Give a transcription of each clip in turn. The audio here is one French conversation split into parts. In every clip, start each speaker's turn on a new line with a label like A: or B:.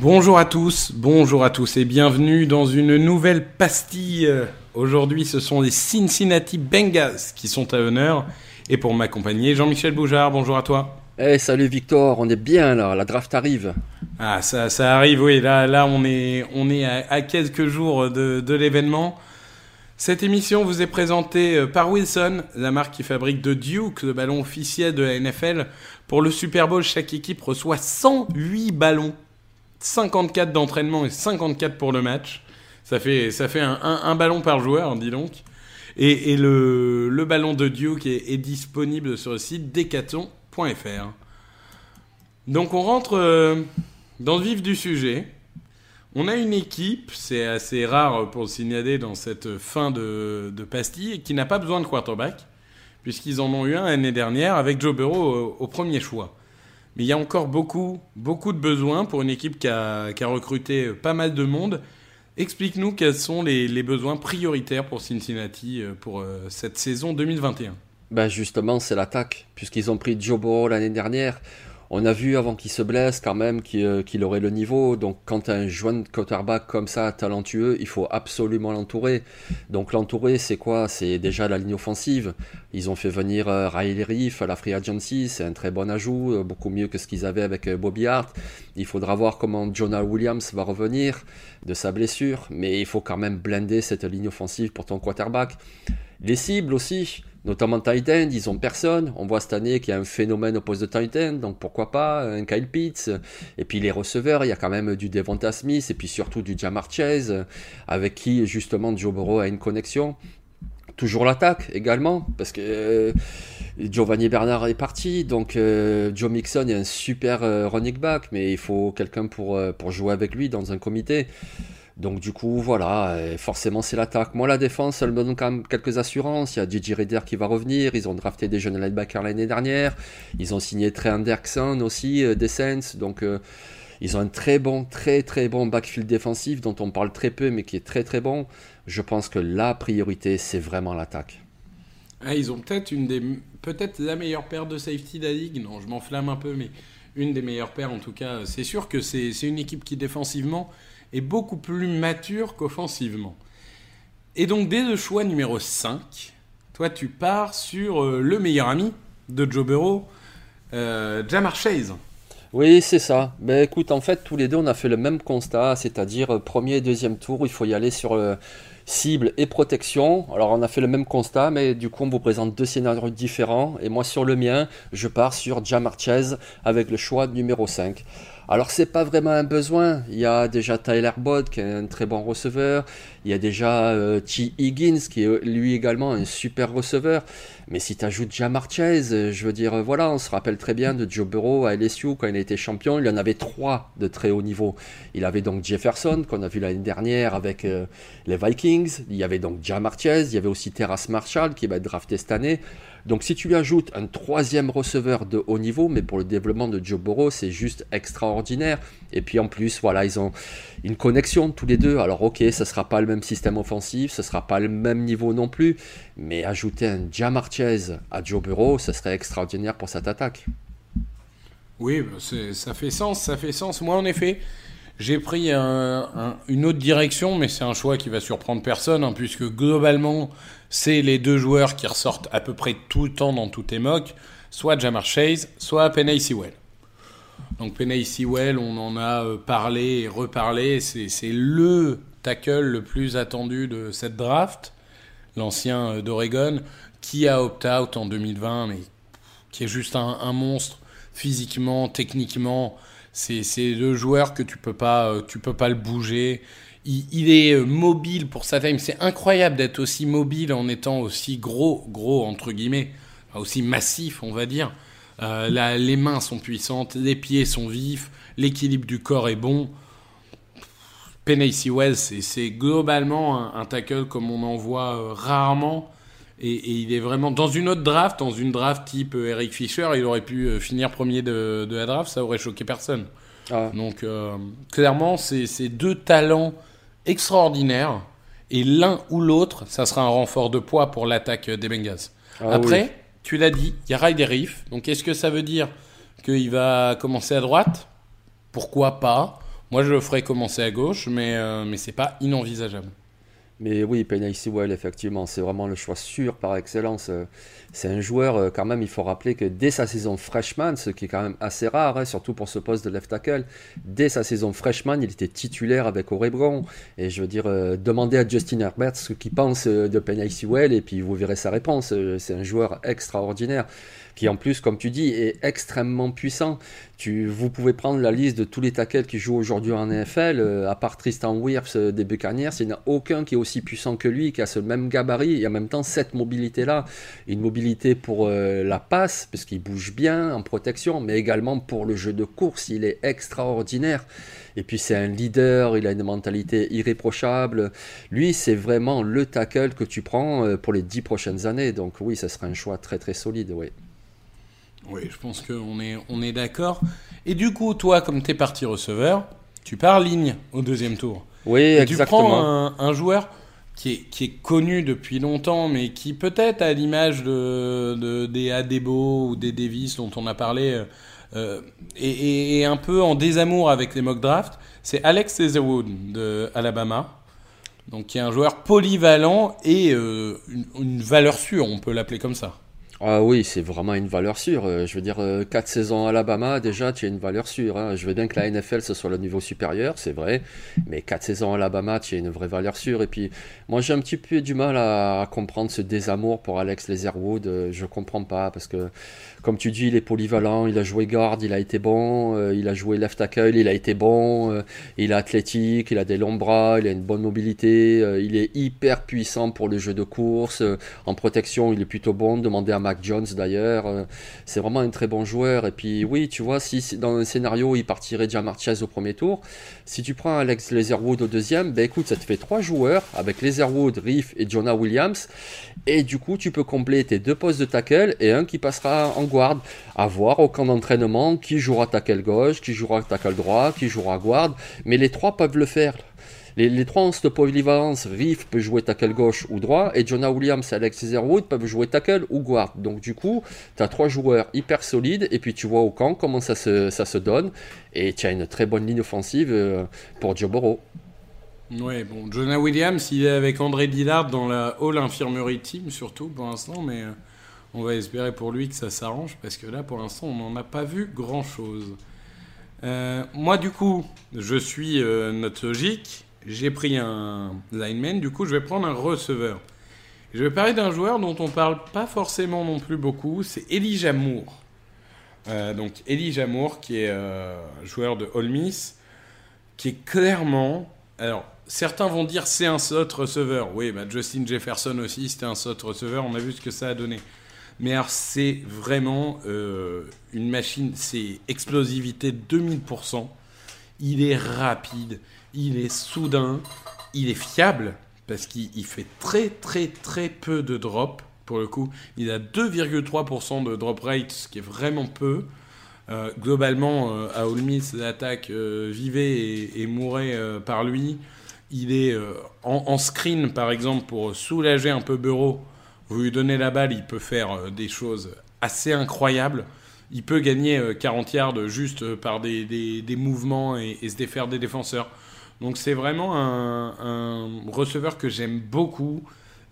A: Bonjour à tous, bonjour à tous et bienvenue dans une nouvelle pastille. Aujourd'hui, ce sont les Cincinnati Bengals qui sont à honneur. Et pour m'accompagner, Jean-Michel Boujard, bonjour à toi.
B: Eh salut Victor, on est bien là, la draft arrive.
A: Ah, ça, ça arrive, oui, là, là on est, on est à, à quelques jours de, de l'événement. Cette émission vous est présentée euh, par Wilson, la marque qui fabrique de Duke, le ballon officiel de la NFL. Pour le Super Bowl, chaque équipe reçoit 108 ballons 54 d'entraînement et 54 pour le match. Ça fait, un, ballon par joueur, dis donc. Et, le, ballon de Duke est, disponible sur le site decathlon.fr. Donc on rentre euh, dans le vif du sujet. On a une équipe, c'est assez rare pour le signaler dans cette fin de, de pastille, qui n'a pas besoin de quarterback, puisqu'ils en ont eu un l'année dernière avec Joe Burrow au, premier choix. Mais il y a encore beaucoup, beaucoup de besoins pour une équipe qui a, qui a recruté pas mal de monde. Explique-nous quels sont les, les, besoins prioritaires pour Cincinnati pour euh, cette saison 2021.
B: Ben justement, c'est l'attaque, puisqu'ils ont pris Joe Burrow l'année dernière. On a vu avant qu'il se blesse quand même qu'il euh, aurait le niveau. Donc quand tu as un quarterback comme ça, talentueux, il faut absolument l'entourer. Donc l'entourer, c'est quoi? C'est déjà la ligne offensive. Ils ont fait venir euh, Riley Reef à la Free Agency, c'est un très bon ajout, euh, beaucoup mieux que ce qu'ils avaient avec Bobby Hart. Il faudra voir comment Jonah Williams va revenir de sa blessure, mais il faut quand même blender cette ligne offensive pour ton quarterback. Les cibles aussi, notamment tight end, ils ont personne. On voit cette année qu'il y a un phénomène au poste de tight donc pourquoi pas un Kyle Pitts. Et puis les receveurs, il y a quand même du Devonta Smith et puis surtout du Jamar avec qui justement Joe Burrow a une connexion. Toujours l'attaque également, parce que euh, Giovanni Bernard est parti, donc euh, Joe Mixon est un super euh, running back, mais il faut quelqu'un pour jouer avec lui dans un comité. Donc du coup, voilà, forcément c'est l'attaque. Moi, la défense, elle me donne quand même quelques assurances. Il y a Gigi Reader qui va revenir. Ils ont drafté des jeunes linebackers l'année dernière. Ils ont signé Trey Anderson aussi, euh, des Saints. Donc euh, ils ont un très bon, très très bon backfield défensif dont on parle très peu, mais qui est très très bon. Je pense que la priorité, c'est vraiment l'attaque.
A: Ah, ils ont peut-être une des, peut-être la meilleure paire de safety de la ligue. Non, je m'enflamme un peu, mais une des meilleures paires en tout cas. C'est sûr que c'est une équipe qui défensivement est beaucoup plus mature qu'offensivement. Et donc dès le choix numéro 5, toi tu pars sur euh, le meilleur ami de Joe Burrow, euh, Jamar Chase.
B: Oui, c'est ça. Mais écoute, en fait, tous les deux, on a fait le même constat, c'est-à-dire euh, premier et deuxième tour, il faut y aller sur euh, cible et protection. Alors, on a fait le même constat, mais du coup, on vous présente deux scénarios différents. Et moi, sur le mien, je pars sur Jamar Chase avec le choix numéro 5. Alors c'est pas vraiment un besoin. Il y a déjà Tyler Bott qui est un très bon receveur. Il y a déjà euh, T. Higgins qui est lui également un super receveur. Mais si tu ajoutes Jamar Chase, je veux dire, voilà, on se rappelle très bien de Joe Burrow à LSU quand il été champion. Il en avait trois de très haut niveau. Il avait donc Jefferson qu'on a vu l'année dernière avec euh, les Vikings. Il y avait donc Jamar Chase. Il y avait aussi Terrace Marshall qui va être drafté cette année. Donc si tu lui ajoutes un troisième receveur de haut niveau, mais pour le développement de Joe Burrow, c'est juste extraordinaire. Et puis en plus, voilà, ils ont une connexion tous les deux. Alors ok, ça sera pas le même système offensif, ce sera pas le même niveau non plus, mais ajouter un Jamar Chase à Joe Burrow, ça serait extraordinaire pour cette attaque.
A: Oui, ça fait sens, ça fait sens. Moi, en effet, J'ai pris une autre direction, mais c'est un choix qui va surprendre personne, hein, puisque globalement, c'est les deux joueurs qui ressortent à peu près tout le temps dans tous tes mocks, soit Jamar Chase, soit Penny Sewell. Donc Penny Sewell, on en a euh, parlé et reparlé, c'est le tackle le plus attendu de cette draft, l'ancien euh, d'Oregon, qui a opt-out en 2020, mais qui est juste un monstre physiquement, techniquement. C'est le joueur que tu peux pas, euh, tu peux pas le bouger. Il, est euh, mobile pour sa taille. C'est incroyable d'être aussi mobile en étant aussi gros, gros entre guillemets, aussi massif, on va dire. Euh, les mains sont puissantes, les pieds sont vifs, l'équilibre du corps est bon. Penny Wells, c'est globalement un, tackle comme on en voit rarement. Et, il est vraiment dans une autre draft, dans une draft type euh, Eric Fischer, il aurait pu euh, finir premier de, la draft, ça aurait choqué personne. Ah. Donc euh, clairement, c'est deux talents extraordinaires. Et l'un ou l'autre, ça sera un renfort de poids pour l'attaque des Bengals. Ah Après, tu l'as dit, il y a Ryder Reef. Donc est-ce que ça veut dire qu'il va commencer à droite? Pourquoi pas? Moi, je le ferai commencer à gauche, mais, mais c'est pas inenvisageable.
B: Mais oui, Penny Sewell, effectivement, c'est vraiment le choix sûr par excellence. C'est un joueur, euh, quand même, il faut rappeler que dès sa saison freshman, ce qui est quand même assez rare, hein, surtout pour ce poste de left tackle, dès sa saison freshman, il était titulaire avec Oregon. Et je veux dire, euh, demandez à Justin Herbert ce qu'il pense euh, de Penny Sewell, et puis vous verrez sa réponse. C'est un joueur extraordinaire qui en plus, comme tu dis, est extrêmement puissant. Tu, vous pouvez prendre la liste de tous les tackles qui jouent aujourd'hui en NFL, euh, à part Tristan Wirfs euh, des Buccaneers, il n'y en a aucun qui est aussi puissant que lui, qui a ce même gabarit et en même temps cette mobilité-là. Une mobilité pour euh, la passe, parce qu'il bouge bien en protection, mais également pour le jeu de course, il est extraordinaire. Et puis c'est un leader, il a une mentalité irréprochable. Lui, c'est vraiment le tackle que tu prends pour les dix prochaines années. Donc oui, ça sera un choix très très solide, oui.
A: Oui, je pense qu'on est, on est d'accord. Et du coup, toi, comme tu es parti receveur, tu pars ligne au deuxième tour.
B: Oui, Et exactement.
A: Tu prends un, joueur qui est, qui est, connu depuis longtemps, mais qui peut-être à l'image de, de, des Adebo ou des Davis dont on a parlé, euh, est, un peu en désamour avec les mock drafts, c'est Alex Leatherwood de Alabama. Donc, qui est un joueur polyvalent et euh, une valeur sûre, on peut l'appeler comme ça.
B: Ah oui, c'est vraiment une valeur sûre. Euh, je veux dire, 4 euh, saisons à Alabama, déjà, tu as une valeur sûre. Hein. Je veux bien que la NFL, ce soit le niveau supérieur, c'est vrai. Mais 4 saisons à Alabama, tu as une vraie valeur sûre. Et puis, moi, j'ai un petit peu du mal à, comprendre ce désamour pour Alex Leatherwood. Euh, je comprends pas parce que comme tu dis, il est polyvalent, il a joué garde, il a été bon, il a joué left tackle, il a été bon, il est athlétique, il a des longs bras, il a une bonne mobilité, il est hyper puissant pour le jeu de course, en protection il est plutôt bon, demandez à Jones d'ailleurs, c'est vraiment un très bon joueur, et puis oui, tu vois, si dans un scénario il partirait Jamar Chase au premier tour, si tu prends Alex Leatherwood au deuxième, ben écoute, ça te fait trois joueurs, avec Leatherwood, Reef et Jonah Williams, et du coup tu peux combler tes deux postes de tackle, et un qui passera en guard. À voir au camp d'entraînement qui jouera tackle gauche, qui jouera tackle droit, qui jouera guard. Mais les trois peuvent le faire. Les, trois ont cette polyvalence. Riff peut jouer tackle gauche ou droit. Et Jonah Williams et Alex Wood peuvent jouer tackle ou guard. Donc du coup, tu as trois joueurs hyper solides. Et puis tu vois au camp comment ça se, donne. Et tu as une très bonne ligne offensive euh, pour Joe Burrow.
A: Ouais, bon, Jonah Williams, il est avec André Dillard dans la Hall Infirmary Team, surtout pour l'instant, mais euh, on va espérer pour lui que ça s'arrange parce que là, pour l'instant, on n'en a pas vu grand-chose. Euh, moi, du coup, je suis euh, notre logique. J'ai pris un lineman, du coup, je vais prendre un receveur. Je vais parler d'un joueur dont on parle pas forcément non plus beaucoup, c'est Elijah Moore. Euh, donc Elijah Moore, qui est joueur de Ole Miss, qui est clairement... Alors, certains vont dire c'est un slot receveur. Oui, bah Justin Jefferson aussi, c'était un slot receveur. On a vu ce que ça a donné. Mais alors, c'est vraiment euh, une machine, c'est explosivité 2000%. Il est rapide, il est soudain, il est fiable, parce qu'il fait très très très peu de drop, pour le coup. Il a 2,3% de drop rate, ce qui est vraiment peu. Euh, globalement, euh, à Ole Miss, l'attaque vivait et, et mourait par lui. Il est en, en, screen, par exemple, pour soulager un peu Bureau vous lui donnez la balle, il peut faire euh, des choses assez incroyables. Il peut gagner 40 yards juste par des, des, mouvements et, se défaire des défenseurs. Donc c'est vraiment un, receveur que j'aime beaucoup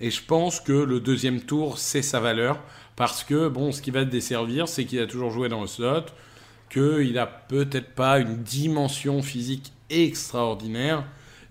A: et je pense que le deuxième tour c'est sa valeur parce que bon ce qui va te desservir c'est qu'il a toujours joué dans le slot, qu'il n'a peut-être pas une dimension physique extraordinaire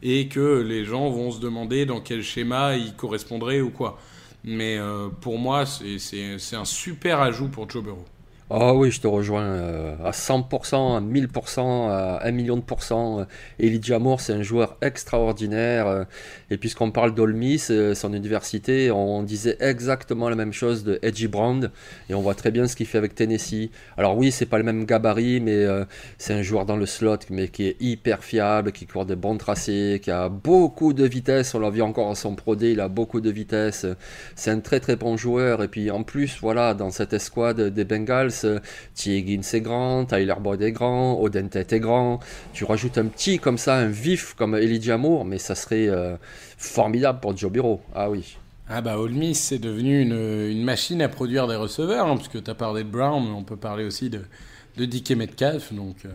A: et que les gens vont se demander dans quel schéma il correspondrait ou quoi. Mais euh, pour moi, c'est un super ajout pour Joe Burrow.
B: Ah oui, je te rejoins euh, à 100%, à 1000%, à 1 million de pourcents. Elijah Moore, c'est un joueur extraordinaire. Euh, et puisqu'on parle d'Olmis, son université, on disait exactement la même chose de Edgy Brown. Et on voit très bien ce qu'il fait avec Tennessee. Alors oui, c'est pas le même gabarit, mais euh, c'est un joueur dans le slot, mais qui est hyper fiable, qui court de bons tracés, qui a beaucoup de vitesse. On l'a vu encore à son Pro il a beaucoup de vitesse. C'est un très très bon joueur. Et puis en plus, voilà, dans cette escouade des Bengals, T. Higgins est grand, Tyler Boyd est grand, Odentet est grand. Tu rajoutes un petit comme ça, un vif comme Elijah Moore, mais ça serait euh, formidable pour Joe Bureau. Ah oui.
A: Ah bah Ole Miss c'est devenu une, machine à produire des receveurs, hein, parce que tu as parlé de Brown, mais on peut parler aussi de, de Dick Metcalf, donc euh,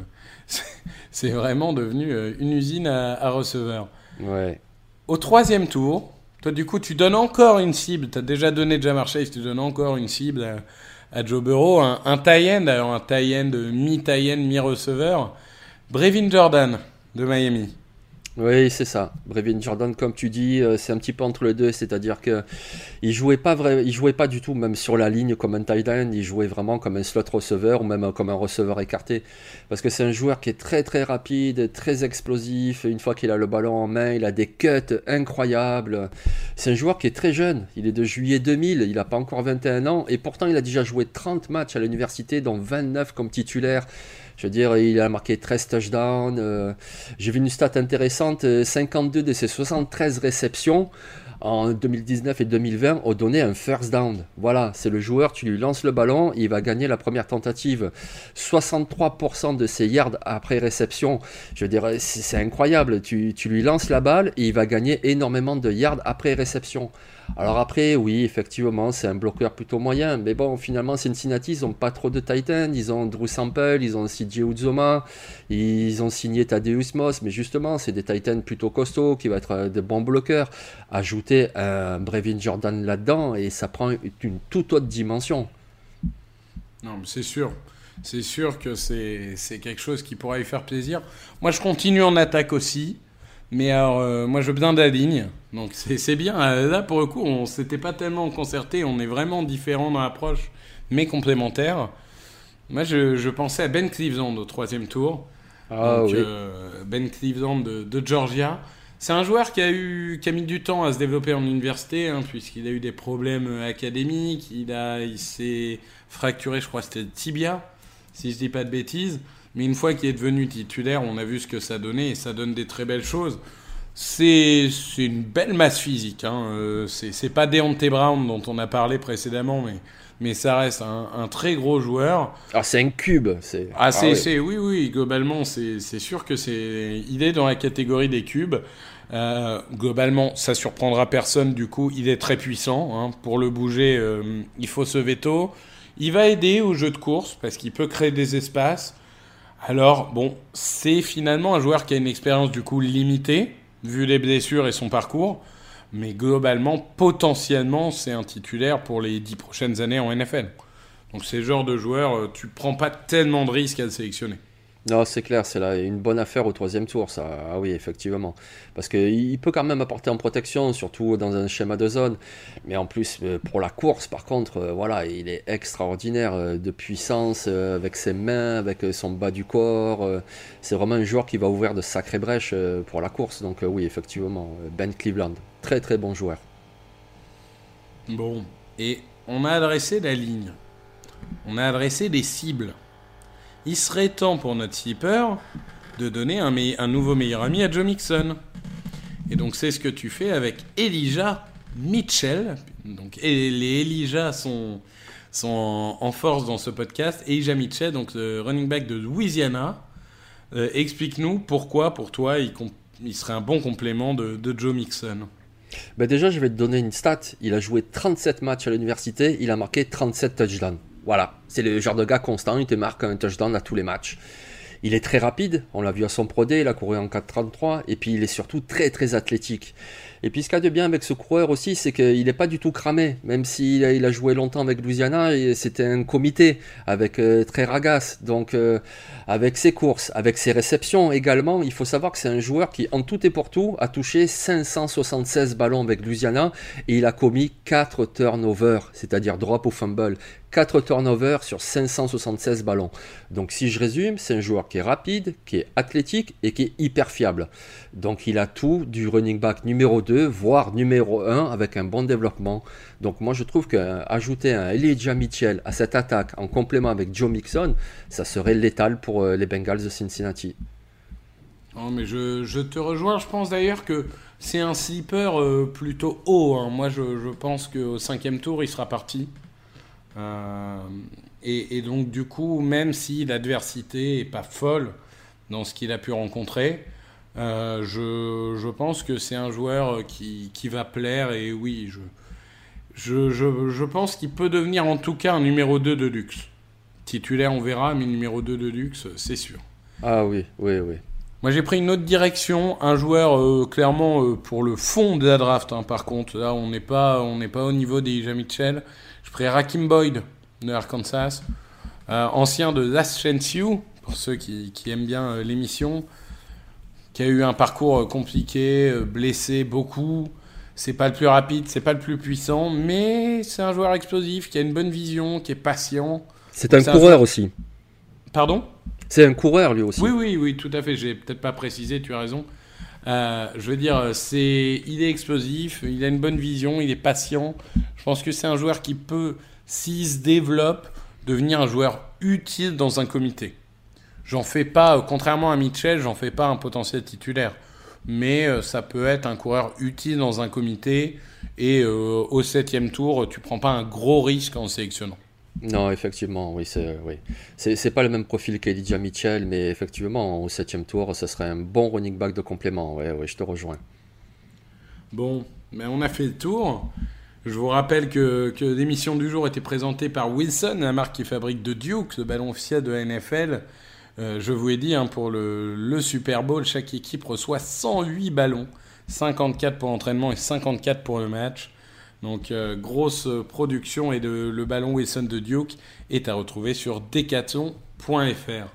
A: c'est vraiment devenu euh, une usine à, receveurs.
B: Ouais.
A: Au troisième tour, toi du coup tu donnes encore une cible, tu as déjà donné Jamar Chase, tu donnes encore une cible à Joe Burrow, un, un tie-end, alors un tie-end mi-tie-end, mi-receveur, Brevin Jordan de Miami.
B: Oui, c'est ça. Brevin Jordan, comme tu dis, euh, c'est un petit peu entre les deux, c'est-à-dire que il jouait pas vrai, il jouait pas du tout même sur la ligne comme un tight end, il jouait vraiment comme un slot receveur ou même comme un receveur écarté, parce que c'est un joueur qui est très très rapide, très explosif. Une fois qu'il a le ballon en main, il a des cuts incroyables. C'est un joueur qui est très jeune. Il est de juillet 2000, il n'a pas encore 21 ans et pourtant il a déjà joué 30 matchs à l'université, dont 29 comme titulaire. Je veux dire, il a marqué 13 touchdowns. Euh, j'ai vu une stat intéressante 52 euh, de ses 73 réceptions en 2019 et 2020 ont donné un first down. Voilà, c'est le joueur, tu lui lances le ballon, il va gagner la première tentative. 63% de ses yards après réception, je veux dire, c'est incroyable. Tu, tu, lui lances la balle et il va gagner énormément de yards après réception. Alors après, oui, effectivement, c'est un bloqueur plutôt moyen. Mais bon, finalement, Cincinnati, ils n'ont pas trop de Titans. Ils ont Drew Sample, ils ont CJ Uzoma, ils ont signé Tadeus Moss. Mais justement, c'est des Titans plutôt costauds qui vont être euh, de bons bloqueurs. Ajouter un Brevin Jordan là-dedans et ça prend une toute autre dimension.
A: Non, mais c'est sûr. C'est sûr que c'est quelque chose qui pourra lui faire plaisir. Moi, je continue en attaque aussi. Mais alors, euh, moi, je viens de la ligne. Donc, c'est bien. Euh, là, pour le coup, on s'était pas tellement concerté. On est vraiment différents dans l'approche, mais complémentaires. Moi, je, pensais à Ben Cleveland au troisième tour.
B: Ah, oui.
A: Euh, ben Cleveland de, Georgia. C'est un joueur qui a, eu, qui a mis du temps à se développer en université, hein, puisqu'il a eu des problèmes académiques. Il, a, il s'est fracturé, je crois, c'était le tibia, si je dis pas de bêtises. Mais une fois qu'il est devenu titulaire, on a vu ce que ça donnait et ça donne des très belles choses. C'est une belle masse physique. Hein. Euh, c'est pas Deontay Brown dont on a parlé précédemment, mais, mais ça reste un, très gros joueur.
B: Ah, c'est un cube.
A: Ah, ah c'est oui. oui, globalement, c'est sûr que c'est. Il est dans la catégorie des cubes. Euh, globalement, ça surprendra personne. Du coup, il est très puissant. Hein. Pour le bouger, euh, il faut ce veto. Il va aider au jeu de course parce qu'il peut créer des espaces. Alors, bon, c'est finalement un joueur qui a une expérience du coup limitée, vu les blessures et son parcours. Mais globalement, potentiellement, c'est un titulaire pour les dix prochaines années en NFL. Donc, c'est genre de joueur, euh, tu prends pas tellement de risques à le sélectionner.
B: Non, c'est clair, c'est une bonne affaire au troisième tour, ça. Ah oui, effectivement. Parce qu'il peut quand même apporter en protection, surtout dans un schéma de zone. Mais en plus, euh, pour la course, par contre, euh, voilà, il est extraordinaire euh, de puissance avec ses mains, avec son bas du corps. C'est vraiment un joueur qui va ouvrir de sacrées brèches pour la course. Donc oui, effectivement, Ben Cleveland, très très bon joueur.
A: Bon, et on a adressé la ligne. On a adressé des cibles il serait temps pour notre sleeper de donner un, nouveau meilleur ami à Joe Mixon. Et donc c'est ce que tu fais avec Elijah Mitchell. Donc les Elijah sont, sont en, force dans ce podcast. Elijah Mitchell, donc le running back de Louisiana. Euh, explique-nous pourquoi pour toi il, serait un bon complément de, Joe Mixon.
B: Ben déjà, je vais te donner une stat. Il a joué 37 matchs à l'université, il a marqué 37 touchdowns. Voilà, c'est le genre de gars constant, il te marque un touchdown à tous les matchs. Il est très rapide, on l'a vu à son Pro D, il a couru en 4.33, et puis il est surtout très très athlétique. Et puis ce qu'il y a de bien avec ce coureur aussi, c'est qu'il n'est pas du tout cramé, même s'il a, il a joué longtemps avec Louisiana, c'était un comité avec euh, très ragasse. Donc euh, avec ses courses, avec ses réceptions également, il faut savoir que c'est un joueur qui en tout et pour tout a touché 576 ballons avec Louisiana et il a commis 4 turnovers, c'est-à-dire drop ou fumble. 4 turnovers sur 576 ballons. Donc si je résume, c'est un joueur qui est rapide, qui est athlétique et qui est hyper fiable. Donc il a tout du running back numéro 2, voire numéro 1 avec un bon développement. Donc moi je trouve qu'ajouter un Elijah Mitchell à cette attaque en complément avec Joe Mixon, ça serait létal pour euh, les Bengals de Cincinnati.
A: Non, mais je, te rejoins, je pense d'ailleurs que c'est un sleeper euh, plutôt haut. Hein. Moi je, pense qu'au cinquième tour il sera parti. Euh, et, donc, du coup, même si l'adversité n'est pas folle dans ce qu'il a pu rencontrer, euh, je, pense que c'est un joueur qui, va plaire. Et oui, je, je, pense qu'il peut devenir en tout cas un numéro 2 de luxe. Titulaire, on verra, mais numéro 2 de luxe, c'est sûr.
B: Ah oui, oui, oui.
A: Moi, j'ai pris une autre direction, un joueur euh, clairement pour le fond de la draft. Hein, par contre, là, on n'est pas, on pas au niveau des Mitchell. Je ferai Rakim Boyd de Arkansas, euh, ancien de Last Chance You, pour ceux qui, aiment bien euh, l'émission, qui a eu un parcours euh, compliqué, blessé beaucoup. C'est pas le plus rapide, c'est pas le plus puissant, mais c'est un joueur explosif qui a une bonne vision, qui est patient.
B: C'est un coureur aussi.
A: Pardon?
B: C'est un coureur lui aussi.
A: Oui, oui, oui, tout à fait. J'ai peut-être pas précisé, tu as raison. Euh, je veux dire, c'est, il est explosif, il a une bonne vision, il est patient. Je pense que c'est un joueur qui peut, s'il se développe, devenir un joueur utile dans un comité. J'en fais pas, contrairement à Mitchell, j'en fais pas un potentiel titulaire. Mais euh, ça peut être un coureur utile dans un comité. Et euh, au septième tour, tu prends pas un gros risque en sélectionnant.
B: Non, effectivement, oui, c'est oui. C'est pas le même profil qu'Elijah Mitchell, mais effectivement, au septième tour, ce serait un bon running back de complément. Oui, ouais, je te rejoins.
A: Bon, mais on a fait le tour. Je vous rappelle que, que l'émission du jour était présentée par Wilson, la marque qui fabrique de Duke, le ballon officiel de la NFL. Euh, je vous ai dit, hein, pour le, le Super Bowl, chaque équipe reçoit 108 ballons, 54 pour l'entraînement et 54 pour le match. Donc euh, grosse production et le ballon Wilson de Duke est à retrouver sur decathlon.fr.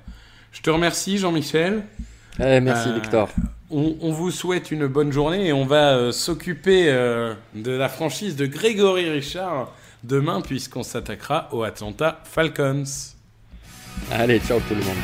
A: Je te remercie Jean-Michel.
B: Eh, merci euh, Victor.
A: On, vous souhaite une bonne journée et on va s'occuper de la franchise de Grégory Richard demain puisqu'on s'attaquera aux Atlanta Falcons.
B: Allez, ciao tout le monde.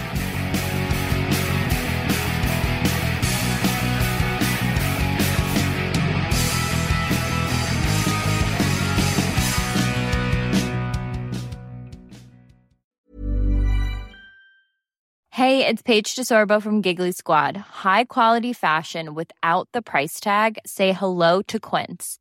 C: Hey, it's Paige DeSorbo from Giggly Squad. High quality fashion without the price tag. Say hello to Quince.